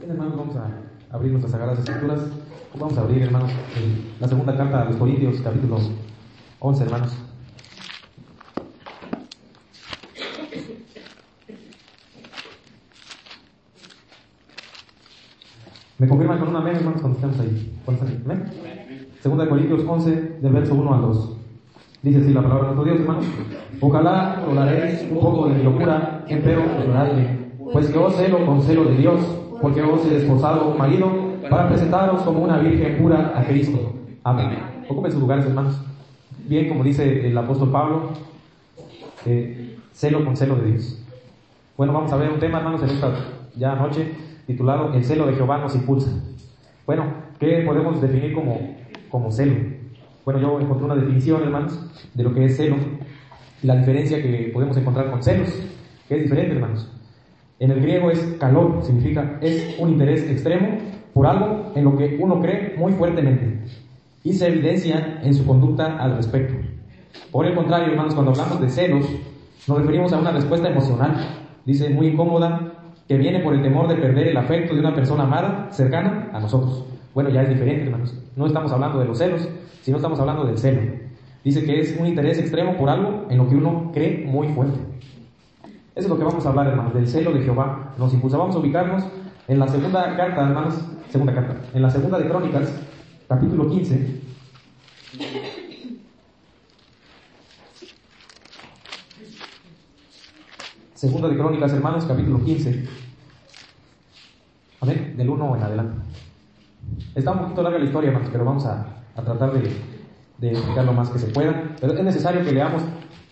Bien, hermanos, vamos a abrir nuestras sagradas escrituras. Vamos a abrir, hermanos, la segunda carta a los Corintios, capítulo 11, hermanos. ¿Me confirman con una amén, hermanos, cuando estemos ahí? ¿Cuántos amén? Segunda de Corintios 11, del verso 1 al 2. Dice así la palabra de nuestro Dios, hermanos. Ojalá toleraréis un poco de mi locura, empero perdonadme. Pues yo celo con celo de Dios, porque os he desposado un marido para presentaros como una virgen pura a Cristo. Amén. Ocupen sus lugares, hermanos. Bien, como dice el apóstol Pablo, eh, celo con celo de Dios. Bueno, vamos a ver un tema, hermanos, en esta ya noche titulado El celo de Jehová nos impulsa. Bueno, ¿qué podemos definir como, como celo? Bueno, yo encontré una definición, hermanos, de lo que es celo la diferencia que podemos encontrar con celos, que es diferente, hermanos. En el griego es calor, significa es un interés extremo por algo en lo que uno cree muy fuertemente y se evidencia en su conducta al respecto. Por el contrario, hermanos, cuando hablamos de celos, nos referimos a una respuesta emocional, dice muy incómoda, que viene por el temor de perder el afecto de una persona amada, cercana a nosotros. Bueno, ya es diferente, hermanos. No estamos hablando de los celos, sino estamos hablando del celo. Dice que es un interés extremo por algo en lo que uno cree muy fuerte. Eso es lo que vamos a hablar, hermanos, del celo de Jehová. Nos impulsa. Vamos a ubicarnos en la segunda carta, hermanos, segunda carta, en la segunda de Crónicas, capítulo 15. Segunda de Crónicas, hermanos, capítulo 15. Amén, del 1 en adelante. Está un poquito larga la historia, hermanos, pero vamos a, a tratar de, de, explicar lo más que se pueda. Pero es necesario que leamos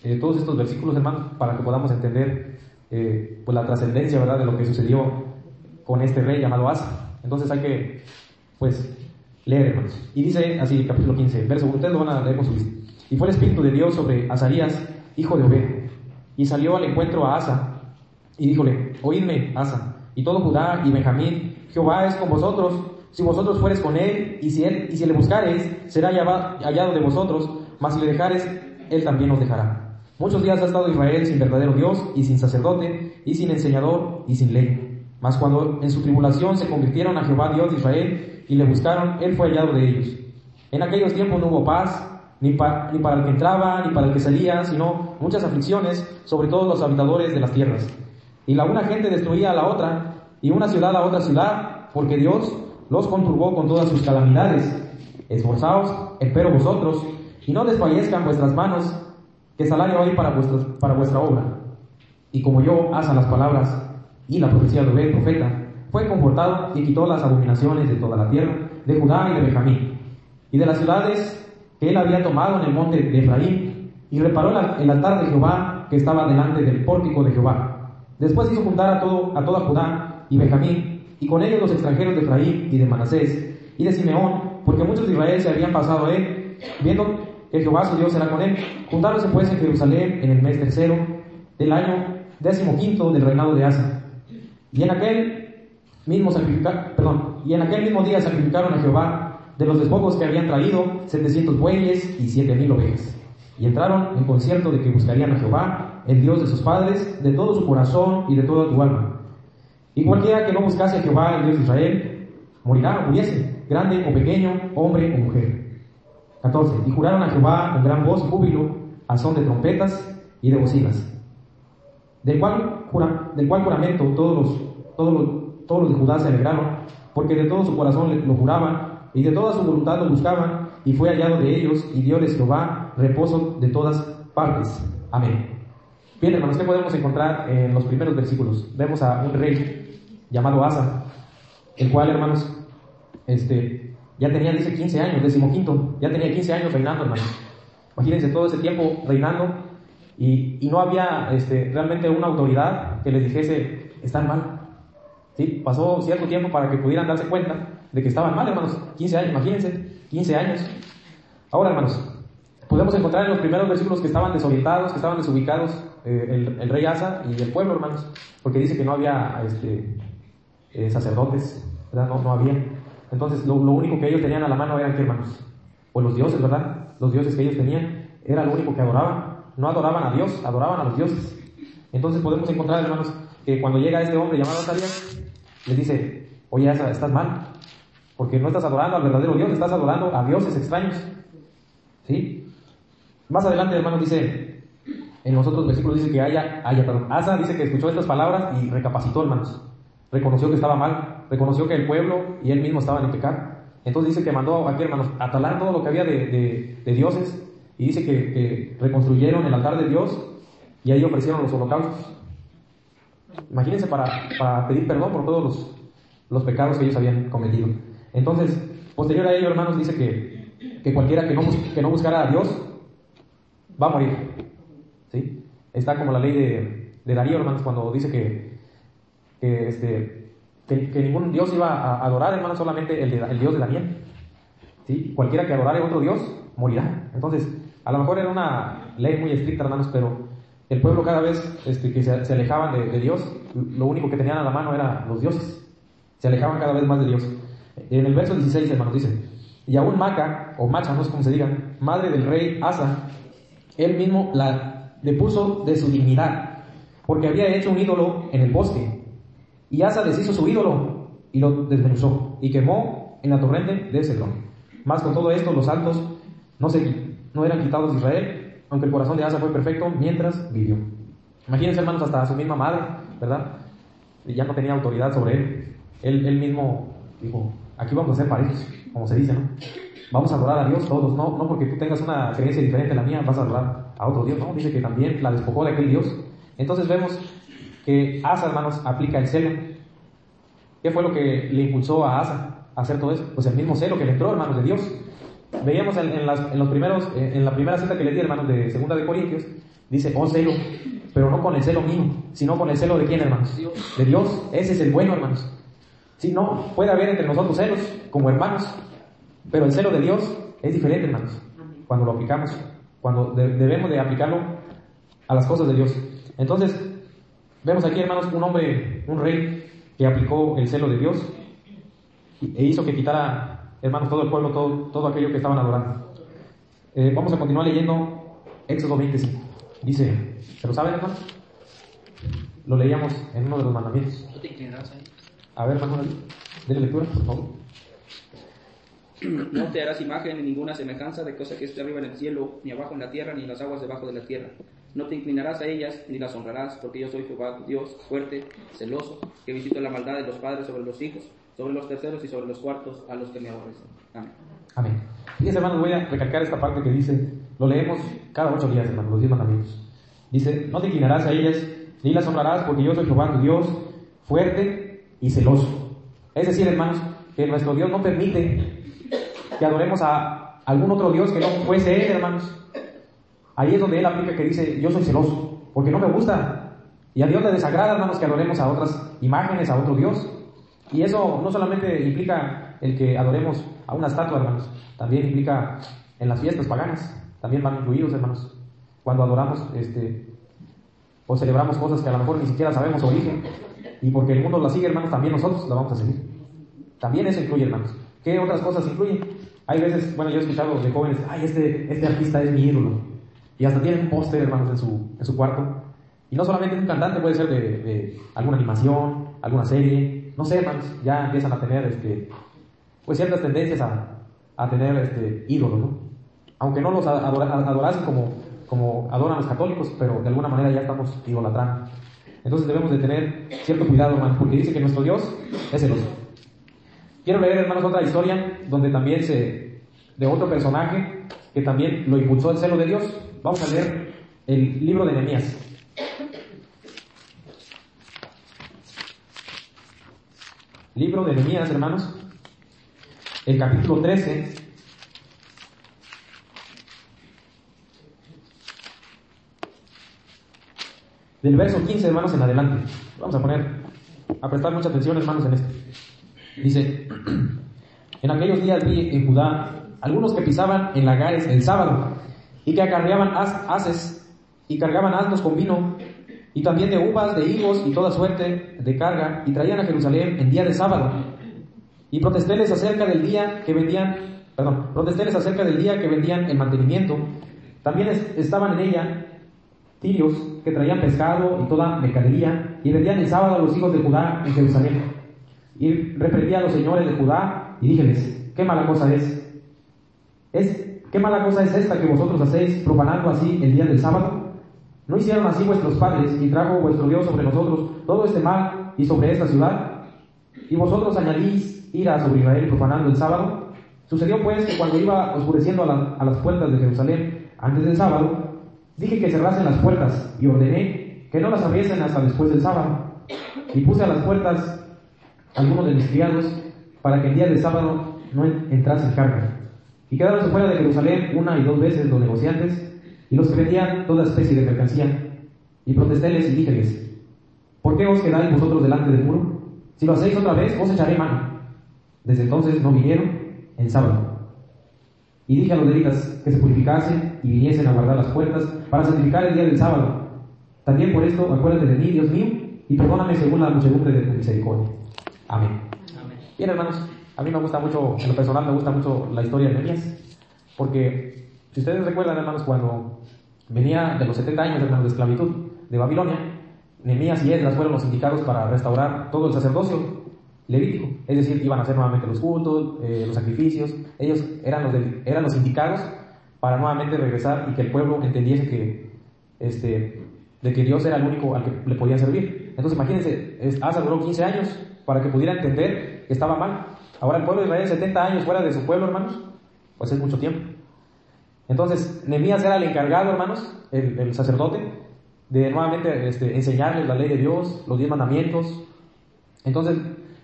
eh, todos estos versículos, hermanos, para que podamos entender eh, pues la trascendencia, ¿verdad?, de lo que sucedió con este rey llamado Asa. Entonces hay que, pues, leer, hermanos. Y dice así, capítulo 15, verso 1, ustedes lo van a leer con su vista. Y fue el Espíritu de Dios sobre Azarías, hijo de Obed y salió al encuentro a Asa, y díjole, oídme, Asa, y todo Judá y Benjamín, Jehová es con vosotros, si vosotros fueres con él, y si él, y si le buscareis, será hallado de vosotros, mas si le dejares, él también os dejará. Muchos días ha estado Israel sin verdadero Dios, y sin sacerdote, y sin enseñador, y sin ley. Mas cuando en su tribulación se convirtieron a Jehová Dios de Israel, y le buscaron, él fue hallado de ellos. En aquellos tiempos no hubo paz, ni, para el que entraba, ni para el que salía, sino muchas aflicciones sobre todos los habitadores de las tierras. Y la una gente destruía a la otra, y una ciudad a otra ciudad, porque Dios los conturbó con todas sus calamidades. Esforzaos, espero vosotros, y no desfallezcan vuestras manos, que salario hay para, vuestras, para vuestra obra. Y como yo asa las palabras y la profecía de Obed, profeta, fue confortado y quitó las abominaciones de toda la tierra, de Judá y de Benjamín, y de las ciudades que él había tomado en el monte de Efraín, y reparó el altar de Jehová que estaba delante del pórtico de Jehová. Después hizo juntar a, todo, a toda Judá y Benjamín, y con ellos los extranjeros de Efraín y de Manasés, y de Simeón, porque muchos de Israel se habían pasado a él, viendo que Jehová su Dios era con él. Juntáronse pues en Jerusalén en el mes tercero del año décimo quinto del reinado de Asa. Y en aquel mismo sacrificar, perdón, y en aquel mismo día sacrificaron a Jehová de los despojos que habían traído, 700 bueyes y 7000 ovejas. Y entraron en concierto de que buscarían a Jehová, el Dios de sus padres, de todo su corazón y de toda tu alma. Y cualquiera que no buscase a Jehová, el Dios de Israel, morirá o muriese, grande o pequeño, hombre o mujer. 14. Y juraron a Jehová con gran voz y júbilo, a son de trompetas y de bocinas. Del cual, jura, del cual juramento todos los, todos, los, todos los de Judá se alegraron, porque de todo su corazón lo juraban y de toda su voluntad lo buscaban, y fue hallado de ellos, y dióles Jehová reposo de todas partes. Amén. Bien, hermanos, ¿qué podemos encontrar en los primeros versículos? Vemos a un rey llamado Asa, el cual, hermanos, este, ya tenía, dice, 15 años, decimoquinto, ya tenía 15 años reinando, hermanos. Imagínense todo ese tiempo reinando y, y no había este, realmente una autoridad que les dijese, están mal. ¿Sí? Pasó cierto tiempo para que pudieran darse cuenta de que estaban mal, hermanos. 15 años, imagínense, 15 años. Ahora, hermanos, podemos encontrar en los primeros versículos que estaban desorientados, que estaban desubicados eh, el, rey Asa y el pueblo, hermanos, porque dice que no había este, eh, sacerdotes, ¿verdad? No, no había. Entonces, lo, único que ellos tenían a la mano eran, ¿qué, hermanos? Pues los dioses, ¿verdad? Los dioses que ellos tenían, era lo único que adoraban. No adoraban a Dios, adoraban a los dioses. Entonces podemos encontrar, hermanos, que cuando llega este hombre llamado Azarías, les dice, oye, estás mal, porque no estás adorando al verdadero Dios, estás adorando a dioses extraños. ¿Sí? Más adelante, hermanos, dice, en los otros versículos dice que haya, haya, perdón, Asa dice que escuchó estas palabras y recapacitó, hermanos. Reconoció que estaba mal, reconoció que el pueblo y él mismo estaban en pecado. Entonces dice que mandó aquí, hermanos, a todo lo que había de, dioses y dice que, reconstruyeron el altar de Dios y ahí ofrecieron los holocaustos. Imagínense para, para pedir perdón por todos los, los pecados que ellos habían cometido. Entonces, posterior a ello, hermanos, dice que, que cualquiera que no, que no buscara a Dios va a morir. ¿Sí? Está como la ley de, de Darío, hermanos, cuando dice que, que, este, que, ningún Dios iba a adorar, hermanos, solamente el, Dios de Daniel. ¿Sí? Cualquiera que adorare a otro Dios morirá. Entonces, a lo mejor era una ley muy estricta, hermanos, pero el pueblo cada vez este, que se, se alejaban de, de, Dios, lo único que tenían a la mano eran los dioses. Se alejaban cada vez más de Dios. En el verso 16, hermanos, dice, y aún Maca, o Macha, no sé cómo se diga, madre del rey Asa, él mismo la depuso de su dignidad, porque había hecho un ídolo en el bosque. Y Asa deshizo su ídolo y lo desmenuzó, y quemó en la torrente de Cedrón. Más con todo esto, los altos no, se, no eran quitados de Israel, aunque el corazón de Asa fue perfecto mientras vivió. Imagínense, hermanos, hasta su misma madre, ¿verdad? Ya no tenía autoridad sobre él. Él, él mismo dijo, aquí vamos a ser parejos, como se dice, ¿no? Vamos a adorar a Dios todos, no, no porque tú tengas una creencia diferente a la mía, vas a adorar a otro Dios, ¿no? Dice que también la despojó de aquel Dios. Entonces vemos que Asa, hermanos, aplica el celo. ¿Qué fue lo que le impulsó a Asa a hacer todo eso? Pues el mismo celo que le entró, hermanos, de Dios. Veíamos en, en, las, en los primeros, eh, en la primera cita que le di, hermanos, de Segunda de Corintios, dice, oh celo, pero no con el celo mío, sino con el celo de quién, hermanos? De Dios. Ese es el bueno, hermanos. Si no, puede haber entre nosotros celos como hermanos, pero el celo de Dios es diferente, hermanos, cuando lo aplicamos, cuando debemos de aplicarlo a las cosas de Dios. Entonces, vemos aquí, hermanos, un hombre, un rey que aplicó el celo de Dios e hizo que quitara, hermanos, todo el pueblo, todo, todo aquello que estaban adorando. Eh, vamos a continuar leyendo Éxodo 25. Dice, ¿se lo saben, hermanos? Lo leíamos en uno de los mandamientos. A ver, Manuel, denle lectura, por favor. No te harás imagen ni ninguna semejanza de cosa que esté arriba en el cielo, ni abajo en la tierra, ni en las aguas debajo de la tierra. No te inclinarás a ellas, ni las honrarás, porque yo soy Jehová, Dios, fuerte, celoso, que visito la maldad de los padres sobre los hijos, sobre los terceros y sobre los cuartos a los que me aborrecen. Amén. Amén. Fíjense, hermanos, voy a recalcar esta parte que dice, lo leemos cada ocho días, hermanos, los diez mandamientos. Dice, no te inclinarás a ellas, ni las honrarás, porque yo soy Jehová, tu Dios, fuerte, y celoso. Es decir, hermanos, que nuestro Dios no permite que adoremos a algún otro Dios que no fuese Él, hermanos. Ahí es donde Él aplica que dice, yo soy celoso, porque no me gusta. Y a Dios le desagrada, hermanos, que adoremos a otras imágenes, a otro Dios. Y eso no solamente implica el que adoremos a una estatua, hermanos, también implica en las fiestas paganas, también van incluidos, hermanos. Cuando adoramos este, o celebramos cosas que a lo mejor ni siquiera sabemos su origen, y porque el mundo la sigue, hermanos, también nosotros la vamos a seguir. También eso incluye, hermanos. ¿Qué otras cosas incluyen? Hay veces, bueno, yo he escuchado de jóvenes, ay, este, este artista es mi ídolo. Y hasta tienen un póster, hermanos, en su, en su cuarto. Y no solamente un cantante, puede ser de, de, alguna animación, alguna serie. No sé, hermanos, ya empiezan a tener este, pues ciertas tendencias a, a tener este, ídolos, ¿no? Aunque no los adorasen como, como adoran los católicos, pero de alguna manera ya estamos idolatrando. Entonces debemos de tener cierto cuidado, hermanos, porque dice que nuestro Dios es celoso. Quiero leer, hermanos, otra historia donde también se, de otro personaje que también lo impulsó el celo de Dios. Vamos a leer el libro de Nehemías. Libro de Nehemías, hermanos, el capítulo 13. Del verso 15, hermanos, en adelante. Vamos a poner, a prestar mucha atención, hermanos, en esto. Dice, en aquellos días vi en Judá algunos que pisaban en lagares el sábado y que acarreaban haces y cargaban asnos con vino y también de uvas, de higos y toda suerte de carga y traían a Jerusalén en día de sábado. Y protestéles acerca del día que vendían, perdón, protestéles acerca del día que vendían el mantenimiento. También estaban en ella tirios que traían pescado y toda mercadería y vendían el sábado a los hijos de Judá en Jerusalén. Y reprendí a los señores de Judá y díjeles, ¿qué mala cosa es? ¿Es ¿Qué mala cosa es esta que vosotros hacéis profanando así el día del sábado? ¿No hicieron así vuestros padres y trajo vuestro Dios sobre nosotros todo este mal y sobre esta ciudad? ¿Y vosotros añadís ira sobre Israel profanando el sábado? Sucedió pues que cuando iba oscureciendo a, a las puertas de Jerusalén antes del sábado, dije que cerrasen las puertas y ordené que no las abriesen hasta después del sábado. Y puse a las puertas algunos de mis criados para que el día del sábado no entrase carga. Y quedaron fuera de Jerusalén una y dos veces los negociantes y los que vendían toda especie de mercancía. Y protestéles y díjeles, ¿por qué os quedáis vosotros delante del muro? Si lo hacéis otra vez, os echaré mano. Desde entonces no vinieron en sábado. Y dije a los levitas que se purificasen y viniesen a guardar las puertas para santificar el día del sábado. También por esto acuérdate de mí, Dios mío, y perdóname según la muchedumbre de tu misericordia. Amén. Amén. Bien, hermanos, a mí me gusta mucho, en lo personal me gusta mucho la historia de Nehemías, porque si ustedes recuerdan, hermanos, cuando venía de los 70 años, hermanos, de esclavitud de Babilonia, Nehemías y Esdras fueron los indicados para restaurar todo el sacerdocio levítico, es decir, iban a hacer nuevamente los cultos, eh, los sacrificios, ellos eran los, eran los indicados para nuevamente regresar y que el pueblo entendiese que, este, de que Dios era el único al que le podían servir. Entonces imagínense, Asa duró 15 años para que pudiera entender que estaba mal. Ahora el pueblo de Israel, 70 años fuera de su pueblo, hermanos, pues es mucho tiempo. Entonces, Nehemías era el encargado, hermanos, el, sacerdote, de nuevamente este, enseñarles la ley de Dios, los diez mandamientos. Entonces,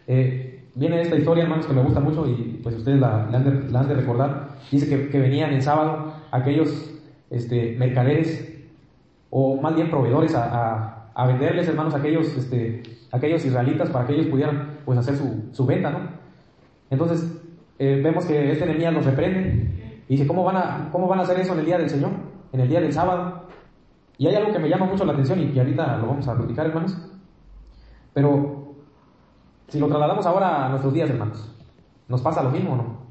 eh, viene esta historia, hermanos, que me gusta mucho y pues ustedes la, han, de, recordar. Dice que, venían el sábado aquellos este, mercaderes, o más bien proveedores, a, venderles, hermanos, aquellos, este, aquellos israelitas para que ellos pudieran pues hacer su, su venta, ¿no? Entonces, eh, vemos que este enemigo los reprende y dice, ¿cómo van, a, ¿cómo van a hacer eso en el día del Señor? En el día del sábado. Y hay algo que me llama mucho la atención y, ahorita lo vamos a platicar, hermanos. Pero, si lo trasladamos ahora a nuestros días, hermanos, ¿nos pasa lo mismo o no?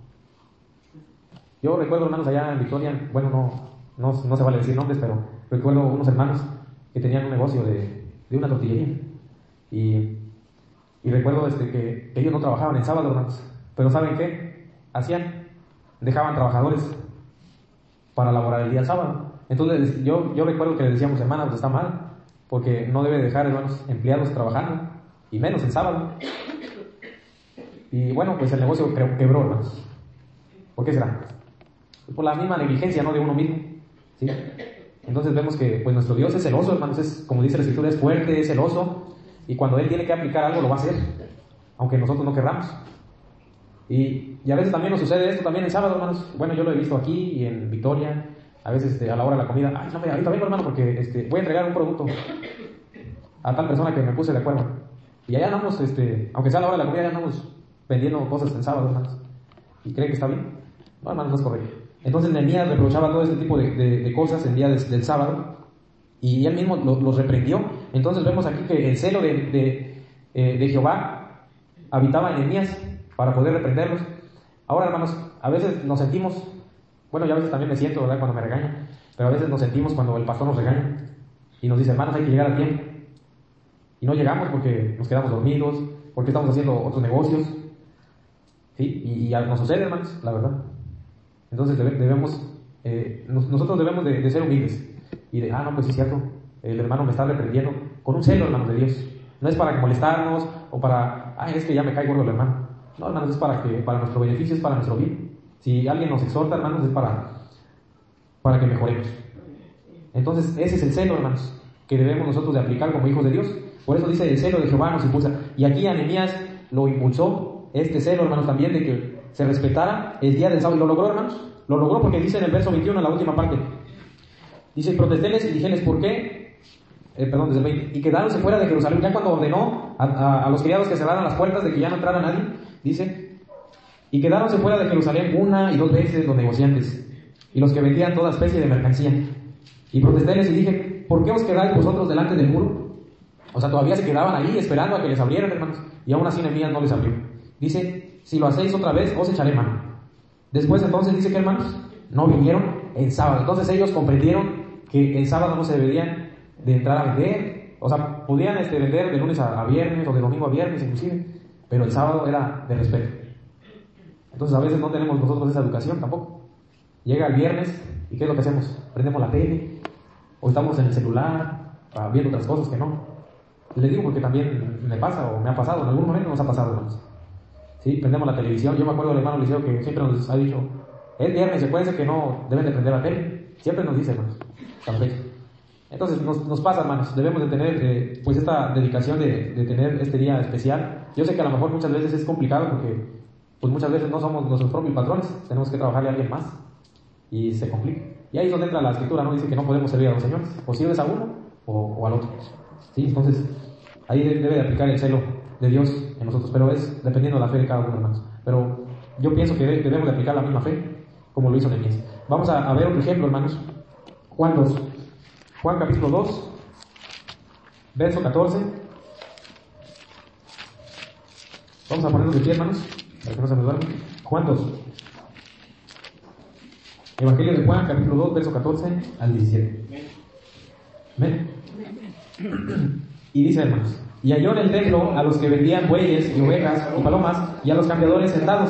Yo recuerdo, hermanos, allá en Victoria, bueno, no, no, se vale decir nombres, pero recuerdo unos hermanos que tenían un negocio de, de una tortillería. Y, y recuerdo este, que ellos no trabajaban en sábado, hermanos. Pero ¿saben qué? Hacían, dejaban trabajadores para laborar el día sábado. Entonces yo, yo recuerdo que le decíamos, hermanos, pues está mal, porque no debe dejar, hermanos, empleados trabajando, y menos el sábado. Y bueno, pues el negocio quebró, hermanos. ¿Por qué será? Pues por la misma negligencia, ¿no? De uno mismo. Entonces vemos que pues nuestro Dios es celoso, hermanos, es, como dice la escritura, es fuerte, es celoso, y cuando Él tiene que aplicar algo lo va a hacer, aunque nosotros no querramos. Y, a veces también nos sucede esto también en sábado, hermanos. Bueno, yo lo he visto aquí y en Victoria. A veces este, a la hora de la comida, ay, no, ahorita vengo, hermano, porque este, voy a entregar un producto a tal persona que me puse de acuerdo. Y allá andamos, este, aunque sea a la hora de la comida, ya andamos vendiendo cosas en sábado, hermanos. ¿Y cree que está bien? No, hermanos, no es correcto. Entonces Nehemías reprochaba todo este tipo de, cosas en día del sábado y él mismo los reprendió. Entonces vemos aquí que el celo de, eh, de Jehová habitaba en Nehemías para poder reprenderlos. Ahora, hermanos, a veces nos sentimos, bueno, yo a veces también me siento, ¿verdad?, cuando me regañan, pero a veces nos sentimos cuando el pastor nos regaña y nos dice, hermanos, hay que llegar a tiempo. Y no llegamos porque nos quedamos dormidos, porque estamos haciendo otros negocios. ¿Sí? Y, nos sucede, hermanos, la verdad. Entonces debemos, eh, nosotros debemos de, ser humildes y de, ah, no, pues es cierto, el hermano me está reprendiendo con un celo, hermanos de Dios. No es para molestarnos o para, ah, es que ya me cae gordo el hermano. No, hermanos, es para, que, para nuestro beneficio, es para nuestro bien. Si alguien nos exhorta, hermanos, es para, para que mejoremos. Entonces, ese es el celo, hermanos, que debemos nosotros de aplicar como hijos de Dios. Por eso dice, el celo de Jehová nos impulsa. Y aquí Anemías lo impulsó, este celo, hermanos, también de que se respetara el día del sábado. Y lo logró, hermanos. Lo logró porque dice en el verso 21, en la última parte. Dice, protestéles y dijeles, ¿por qué? Eh, perdón, desde el 20. Y quedáronse fuera de Jerusalén. Ya cuando ordenó a, a los criados que cerraran las puertas de que ya no entrara nadie, Dice, y quedáronse fuera de Jerusalén una y dos veces los negociantes y los que vendían toda especie de mercancía. Y protestéles y dije, ¿por qué os quedáis vosotros delante del muro? O sea, todavía se quedaban ahí esperando a que les abrieran, hermanos. Y aún así Nehemías no les abrió. Dice, si lo hacéis otra vez, os echaré mano. Después entonces dice que hermanos, no vinieron en sábado. Entonces ellos comprendieron que el sábado no se deberían de entrar a vender. O sea, podían este, vender de lunes a viernes o de domingo a viernes inclusive pero el sábado era de respeto. Entonces a veces no tenemos nosotros esa educación tampoco. Llega el viernes y ¿qué es lo que hacemos? Prendemos la tele o estamos en el celular ah, viendo otras cosas que no. Le digo porque también me pasa o me ha pasado, en algún momento nos ha pasado, hermanos. ¿Sí? Prendemos la televisión. Yo me acuerdo del hermano Liceo que siempre nos ha dicho, es viernes, se puede que no deben de prender la tele. Siempre nos dice, hermanos. Entonces nos, nos, pasa, hermanos, debemos de tener eh, pues esta dedicación de, de, tener este día especial. Yo sé que a lo mejor muchas veces es complicado porque pues muchas veces no somos nuestros propios patrones, tenemos que trabajarle a alguien más y se complica. Y ahí es donde entra la escritura, ¿no? Dice que no podemos servir a dos señores, o sirves a uno o, o al otro. ¿Sí? Entonces ahí debe de aplicar el celo de Dios en nosotros, pero es dependiendo de la fe de cada uno, hermanos. Pero yo pienso que debemos de aplicar la misma fe como lo hizo Nehemías. Vamos a, a ver otro ejemplo, hermanos. Juan 2. Juan capítulo 2, verso 14. Vamos a ponernos de pie, hermanos, para que no se nos duerma. Juan 2. Evangelio de Juan, capítulo 2, verso 14 al 17. Amén. Y dice, hermanos, y halló en el templo a los que vendían bueyes y ovejas y palomas y a los cambiadores sentados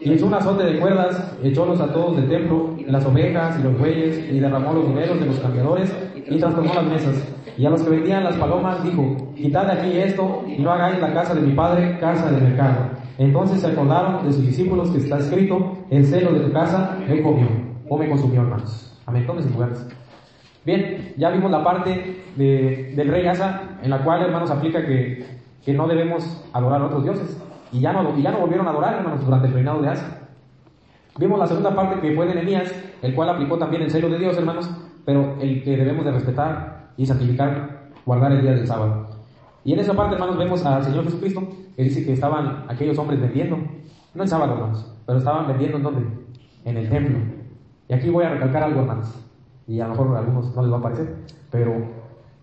y echó un azote de cuerdas, echólos a todos del templo, las ovejas y los bueyes, y derramó los dineros de los cambiadores, y transformó las mesas. Y a los que vendían las palomas dijo, quitad de aquí esto, y no hagáis la casa de mi padre casa de mercado. Entonces se acordaron de sus discípulos que está escrito, el celo de tu casa me comió, o me consumió, hermanos. Amén, tómense lugares. Bien, ya vimos la parte de, del rey Asa, en la cual, hermanos, aplica que, que no debemos adorar a otros dioses. Y ya no, y ya no volvieron a adorar, hermanos, durante el reinado de Asa. Vimos la segunda parte que fue de Nehemías, el cual aplicó también el celo de Dios, hermanos, pero el que debemos de respetar y santificar, guardar el día del sábado. Y en esa parte, hermanos, vemos al Señor Jesucristo, que dice que estaban aquellos hombres vendiendo, no el sábado, hermanos, pero estaban vendiendo en dónde? En el templo. Y aquí voy a recalcar algo, hermanos, y a lo mejor a algunos no les va a parecer, pero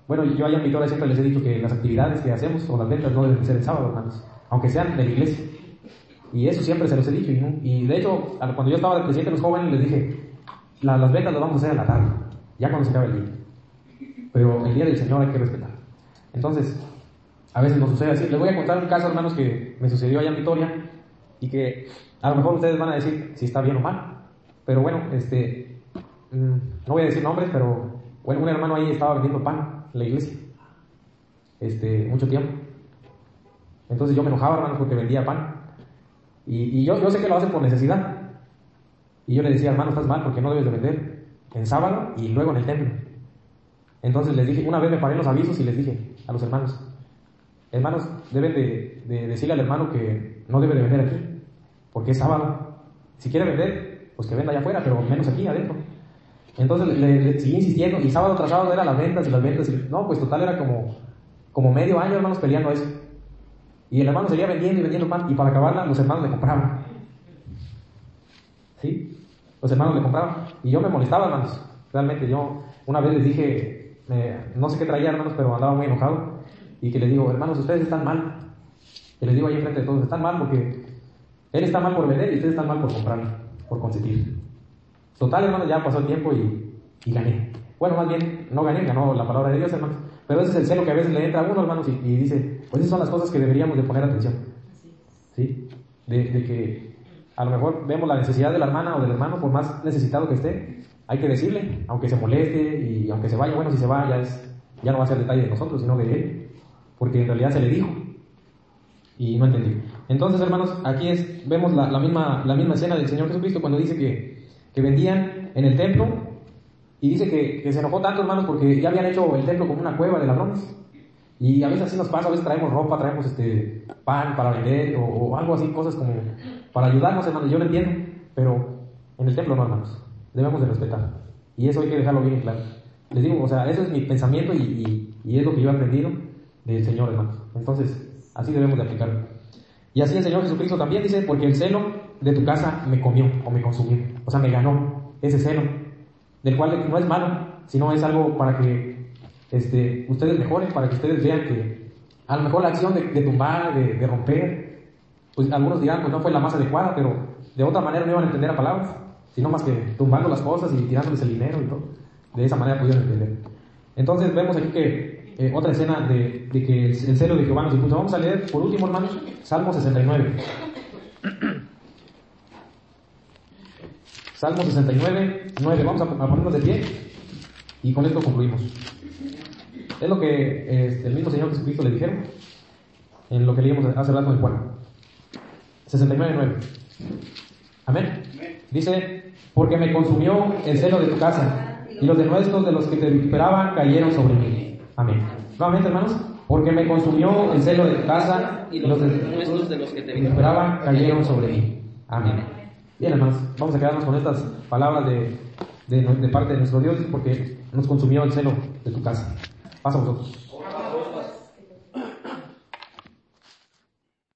bueno, yo allá en Victoria siempre les he dicho que las actividades que hacemos o las ventas no deben ser el sábado, hermanos aunque sean de la iglesia. Y eso siempre se los he dicho. Y, de hecho, cuando yo estaba de presidente de los jóvenes, les dije, las ventas las vamos a hacer a la tarde, ya cuando se acabe el día. Pero el día del Señor hay que respetar. Entonces, a veces nos sucede así. Les voy a contar un caso, hermanos, que me sucedió allá en Victoria y que a lo mejor ustedes van a decir si está bien o mal. Pero bueno, este, mm, no voy a decir nombres, pero bueno, un hermano ahí estaba vendiendo pan en la iglesia. Este, mucho tiempo. Entonces yo me enojaba, hermano, porque vendía pan. Y, yo, yo sé que lo hacen por necesidad. Y yo le decía, hermano, estás mal porque no debes de vender en sábado y luego en el templo. Entonces les dije, una vez me paré los avisos y les dije a los hermanos, hermanos, deben de, decirle al hermano que no debe de vender aquí, porque es sábado. Si quiere vender, pues que venda allá afuera, pero menos aquí adentro. Entonces le, seguí insistiendo y sábado tras sábado eran las ventas y las ventas. Y, no, pues total era como, como medio año, hermanos, peleando eso. Y el hermano seguía vendiendo y vendiendo pan, y para acabarla, los hermanos le compraban. ¿Sí? Los hermanos le compraban. Y yo me molestaba, hermanos. Realmente, yo una vez les dije, no sé qué traía, hermanos, pero andaba muy enojado. Y que les digo, hermanos, ustedes están mal. Y les digo ahí enfrente de todos, están mal porque él está mal por vender y ustedes están mal por comprar, por consentir. Total, hermanos, ya pasó el tiempo y, y gané. Bueno, más bien, no gané, ganó la palabra de Dios, hermanos. Pero ese es el celo que a veces le entra a uno, hermanos, y, dice, pues esas son las cosas que deberíamos de poner atención. ¿Sí? De, que a lo mejor vemos la necesidad de la hermana o del hermano, por más necesitado que esté, hay que decirle, aunque se moleste y aunque se vaya, bueno, si se va ya, es, ya no va a ser detalle de nosotros, sino de él, porque en realidad se le dijo y no entendí. Entonces, hermanos, aquí es, vemos la, misma, la misma escena del Señor Jesucristo cuando dice que, que vendían en el templo y dice que, se enojó tanto, hermanos, porque ya habían hecho el templo como una cueva de ladrones. Y a veces así nos pasa, a veces traemos ropa, traemos este pan para vender o, algo así, cosas como para ayudarnos, hermanos. Yo lo entiendo, pero en el templo no, hermanos. Debemos de respetar. Y eso hay que dejarlo bien claro. Les digo, o sea, ese es mi pensamiento y, y es lo que yo he aprendido del Señor, hermanos. Entonces, así debemos de aplicarlo. Y así el Señor Jesucristo también dice, porque el celo de tu casa me comió o me consumió. O sea, me ganó ese celo del cual no es malo, sino es algo para que este, ustedes mejoren, para que ustedes vean que a lo mejor la acción de, tumbar, de, romper, pues algunos dirán, pues no fue la más adecuada, pero de otra manera no iban a entender a palabras, sino más que tumbando las cosas y tirándoles el dinero y todo. De esa manera pudieron entender. Entonces vemos aquí que eh, otra escena de, de que el, el celo de Jehová nos impuso. Vamos a leer, por último, hermanos, Salmo 69. Salmo 69, 9. Vamos a, ponernos de pie y con esto concluimos. Es lo que este, el mismo Señor Jesucristo le dijeron en lo que leímos hace rato en Juan. 69, 9. Amén. Dice, porque me consumió el celo de tu casa y los denuestos de los que te esperaban cayeron sobre mí. Amén. Nuevamente, hermanos, porque me consumió el celo de tu casa y los denuestos de los que te esperaban cayeron sobre mí. Amén. Bien, hermanos, vamos a quedarnos con estas palabras de, de, parte de nuestro Dios porque nos consumió el celo de tu casa. Pasa vosotros.